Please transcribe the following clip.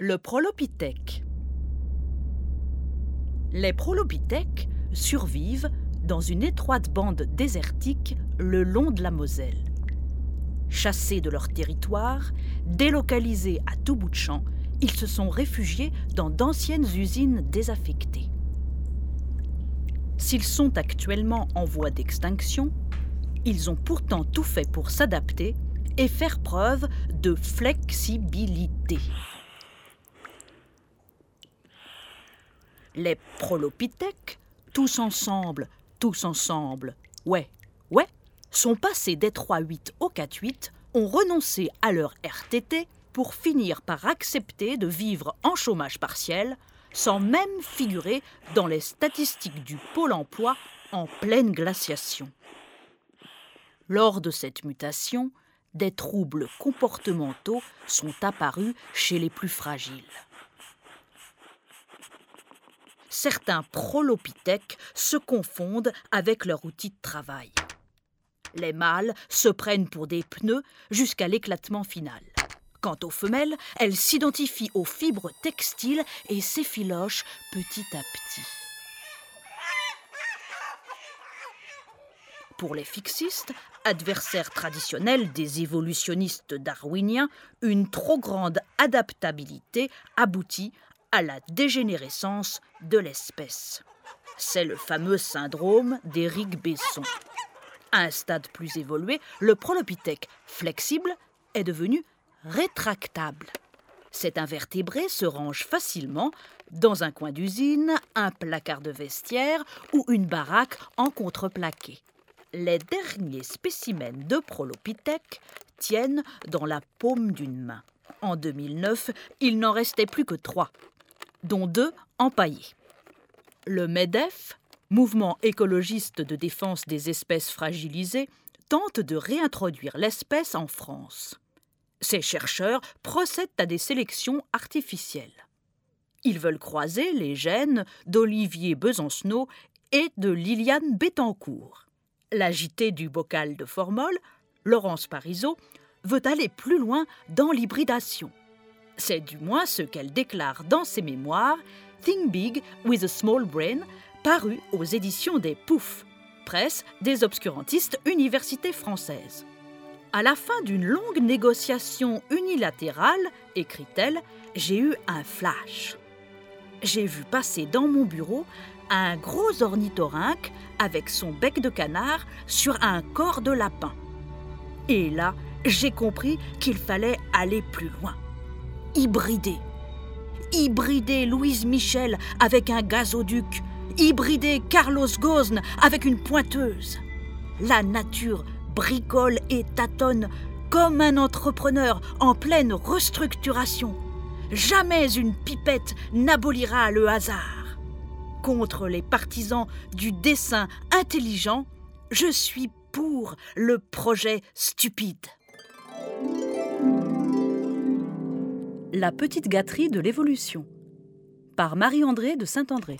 Le Prolopithèque. Les Prolopithèques survivent dans une étroite bande désertique le long de la Moselle. Chassés de leur territoire, délocalisés à tout bout de champ, ils se sont réfugiés dans d'anciennes usines désaffectées. S'ils sont actuellement en voie d'extinction, ils ont pourtant tout fait pour s'adapter et faire preuve de flexibilité. Les prolopithèques, tous ensemble, tous ensemble, ouais, ouais, sont passés des 3-8 au 4-8, ont renoncé à leur RTT pour finir par accepter de vivre en chômage partiel, sans même figurer dans les statistiques du pôle emploi en pleine glaciation. Lors de cette mutation, des troubles comportementaux sont apparus chez les plus fragiles. Certains prolopithèques se confondent avec leur outil de travail. Les mâles se prennent pour des pneus jusqu'à l'éclatement final. Quant aux femelles, elles s'identifient aux fibres textiles et s'effilochent petit à petit. Pour les fixistes, adversaires traditionnels des évolutionnistes darwiniens, une trop grande adaptabilité aboutit à la dégénérescence de l'espèce. C'est le fameux syndrome d'Éric Besson. À un stade plus évolué, le prolopithèque flexible est devenu rétractable. Cet invertébré se range facilement dans un coin d'usine, un placard de vestiaire ou une baraque en contreplaqué. Les derniers spécimens de Prolopithèque tiennent dans la paume d'une main. En 2009, il n'en restait plus que trois, dont deux empaillés. Le MEDEF, mouvement écologiste de défense des espèces fragilisées, tente de réintroduire l'espèce en France. Ces chercheurs procèdent à des sélections artificielles. Ils veulent croiser les gènes d'Olivier Besancenot et de Liliane Bettencourt. L'agité du bocal de formol, Laurence Parisot, veut aller plus loin dans l'hybridation. C'est du moins ce qu'elle déclare dans ses mémoires Think Big with a Small Brain, paru aux éditions des Pouf, presse des obscurantistes universités françaises. À la fin d'une longue négociation unilatérale, écrit-elle, j'ai eu un flash. J'ai vu passer dans mon bureau un gros ornithorynque avec son bec de canard sur un corps de lapin. Et là, j'ai compris qu'il fallait aller plus loin. Hybrider. Hybrider Louise Michel avec un gazoduc. Hybrider Carlos Ghosn avec une pointeuse. La nature bricole et tâtonne comme un entrepreneur en pleine restructuration. Jamais une pipette n'abolira le hasard contre les partisans du dessin intelligent, je suis pour le projet stupide. La petite gâterie de l'évolution par Marie-André de Saint-André.